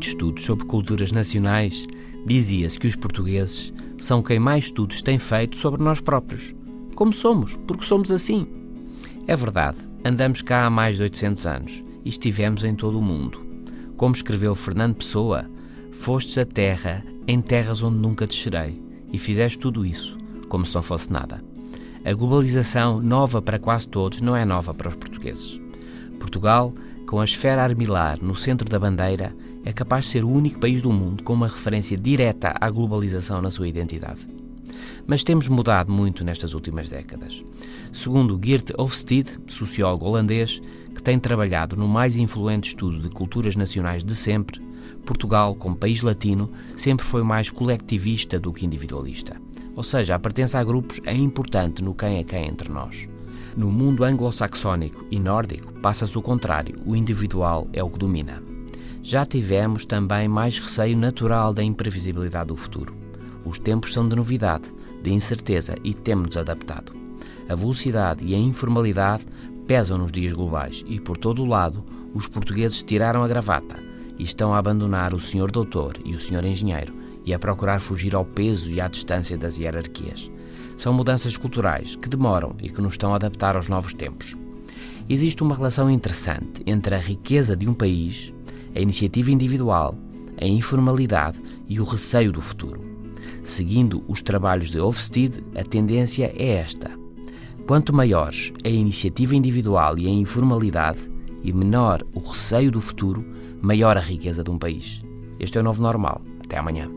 estudos sobre culturas nacionais, dizia-se que os portugueses são quem mais estudos tem feito sobre nós próprios. Como somos, porque somos assim. É verdade, andamos cá há mais de 800 anos e estivemos em todo o mundo. Como escreveu Fernando Pessoa, fostes a terra em terras onde nunca descerei e fizeste tudo isso, como se não fosse nada. A globalização, nova para quase todos, não é nova para os portugueses. Portugal, com a esfera armilar no centro da bandeira, é capaz de ser o único país do mundo com uma referência direta à globalização na sua identidade. Mas temos mudado muito nestas últimas décadas. Segundo Geert Hofstede, sociólogo holandês, que tem trabalhado no mais influente estudo de culturas nacionais de sempre, Portugal, como país latino, sempre foi mais colectivista do que individualista. Ou seja, a pertença a grupos é importante no quem é quem entre nós. No mundo anglo-saxónico e nórdico, passa-se o contrário, o individual é o que domina. Já tivemos também mais receio natural da imprevisibilidade do futuro. Os tempos são de novidade, de incerteza e temos-nos adaptado. A velocidade e a informalidade pesam nos dias globais e, por todo o lado, os portugueses tiraram a gravata e estão a abandonar o senhor doutor e o senhor engenheiro e a procurar fugir ao peso e à distância das hierarquias. São mudanças culturais que demoram e que nos estão a adaptar aos novos tempos. Existe uma relação interessante entre a riqueza de um país, a iniciativa individual, a informalidade e o receio do futuro. Seguindo os trabalhos de Hofstede, a tendência é esta. Quanto maiores a iniciativa individual e a informalidade, e menor o receio do futuro, maior a riqueza de um país. Este é o novo normal. Até amanhã.